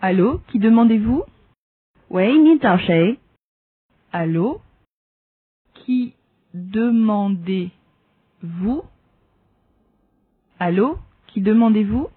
Allô, qui demandez-vous? 喂，你找谁？Allô? Qui demandez-vous? Allô? Qui demandez-vous?